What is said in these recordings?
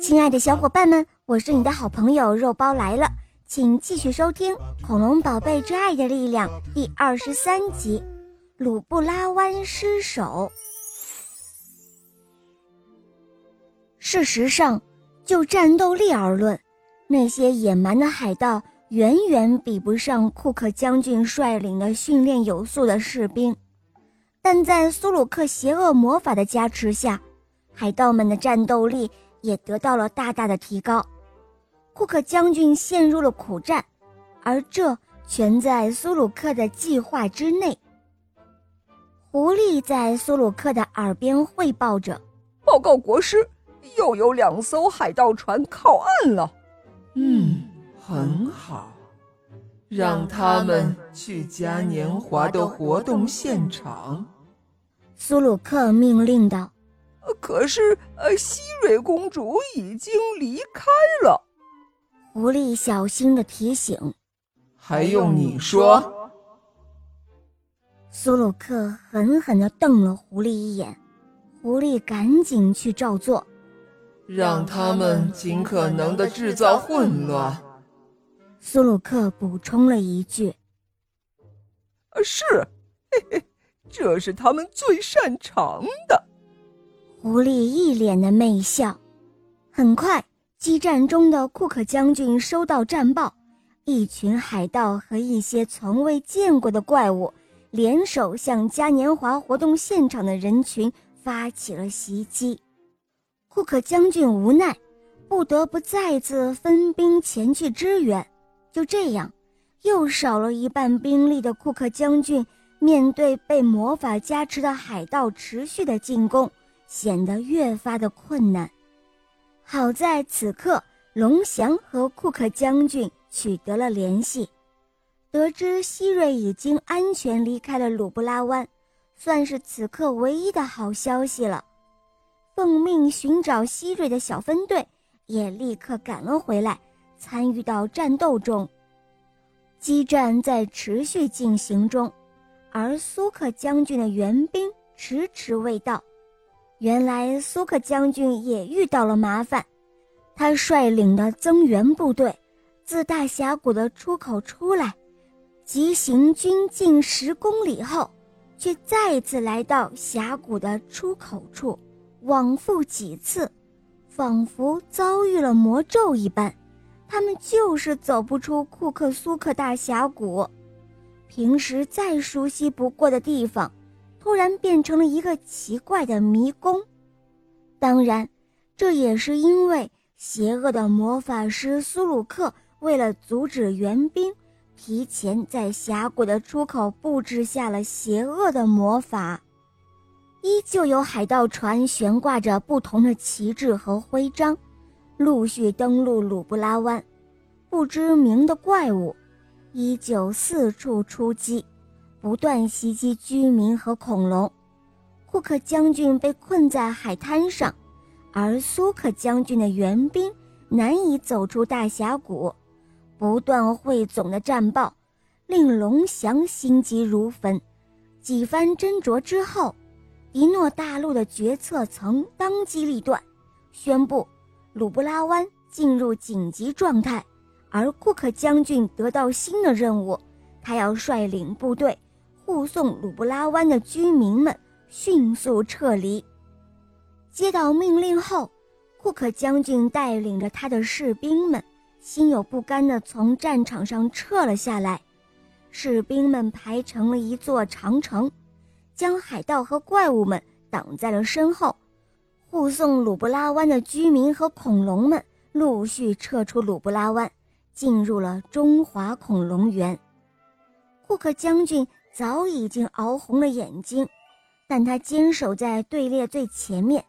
亲爱的小伙伴们，我是你的好朋友肉包来了，请继续收听《恐龙宝贝之爱的力量》第二十三集《鲁布拉湾失守》。事实上，就战斗力而论，那些野蛮的海盗远远比不上库克将军率领的训练有素的士兵，但在苏鲁克邪恶魔法的加持下，海盗们的战斗力。也得到了大大的提高，库克将军陷入了苦战，而这全在苏鲁克的计划之内。狐狸在苏鲁克的耳边汇报着：“报告国师，又有两艘海盗船靠岸了。”“嗯，很好，让他们去嘉年华的活动现场。”苏鲁克命令道。可是，呃，希瑞公主已经离开了。狐狸小心的提醒：“还用你说？”苏鲁克狠狠的瞪了狐狸一眼，狐狸赶紧去照做，让他们尽可能的制造混乱。苏鲁克补充了一句：“是，嘿嘿，这是他们最擅长的。”狐狸一脸的媚笑。很快，激战中的库克将军收到战报，一群海盗和一些从未见过的怪物联手向嘉年华活动现场的人群发起了袭击。库克将军无奈，不得不再次分兵前去支援。就这样，又少了一半兵力的库克将军，面对被魔法加持的海盗持续的进攻。显得越发的困难。好在此刻，龙翔和库克将军取得了联系，得知希瑞已经安全离开了鲁布拉湾，算是此刻唯一的好消息了。奉命寻找希瑞的小分队也立刻赶了回来，参与到战斗中。激战在持续进行中，而苏克将军的援兵迟迟未到。原来苏克将军也遇到了麻烦，他率领的增援部队自大峡谷的出口出来，急行军近十公里后，却再次来到峡谷的出口处，往复几次，仿佛遭遇了魔咒一般，他们就是走不出库克苏克大峡谷，平时再熟悉不过的地方。突然变成了一个奇怪的迷宫，当然，这也是因为邪恶的魔法师苏鲁克为了阻止援兵，提前在峡谷的出口布置下了邪恶的魔法。依旧有海盗船悬挂着不同的旗帜和徽章，陆续登陆鲁布拉湾，不知名的怪物依旧四处出击。不断袭击居民和恐龙，库克将军被困在海滩上，而苏克将军的援兵难以走出大峡谷。不断汇总的战报令龙翔心急如焚。几番斟酌之后，迪诺大陆的决策层当机立断，宣布鲁布拉湾进入紧急状态，而库克将军得到新的任务，他要率领部队。护送鲁布拉湾的居民们迅速撤离。接到命令后，库克将军带领着他的士兵们，心有不甘地从战场上撤了下来。士兵们排成了一座长城，将海盗和怪物们挡在了身后，护送鲁布拉湾的居民和恐龙们陆续撤出鲁布拉湾，进入了中华恐龙园。库克将军。早已经熬红了眼睛，但他坚守在队列最前面，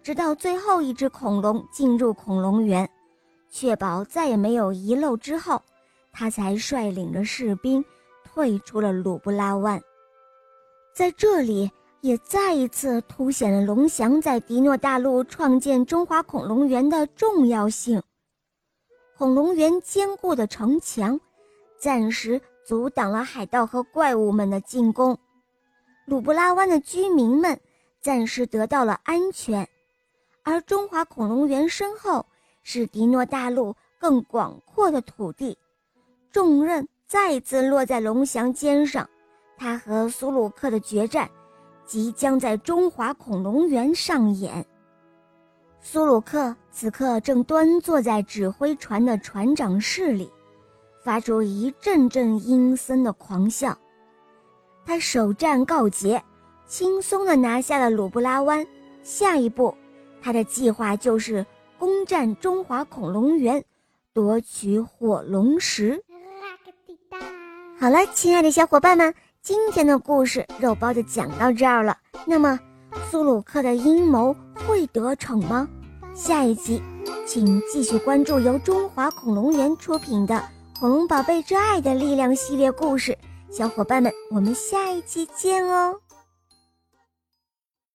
直到最后一只恐龙进入恐龙园，确保再也没有遗漏之后，他才率领着士兵退出了鲁布拉湾。在这里，也再一次凸显了龙翔在迪诺大陆创建中华恐龙园的重要性。恐龙园坚固的城墙，暂时。阻挡了海盗和怪物们的进攻，鲁布拉湾的居民们暂时得到了安全，而中华恐龙园身后是迪诺大陆更广阔的土地。重任再次落在龙翔肩上，他和苏鲁克的决战即将在中华恐龙园上演。苏鲁克此刻正端坐在指挥船的船长室里，发出一阵阵阴森的狂笑。他首战告捷，轻松地拿下了鲁布拉湾。下一步，他的计划就是攻占中华恐龙园，夺取火龙石。好了，亲爱的小伙伴们，今天的故事肉包就讲到这儿了。那么，苏鲁克的阴谋会得逞吗？下一集，请继续关注由中华恐龙园出品的《恐龙宝贝之爱的力量》系列故事。小伙伴们，我们下一期见哦！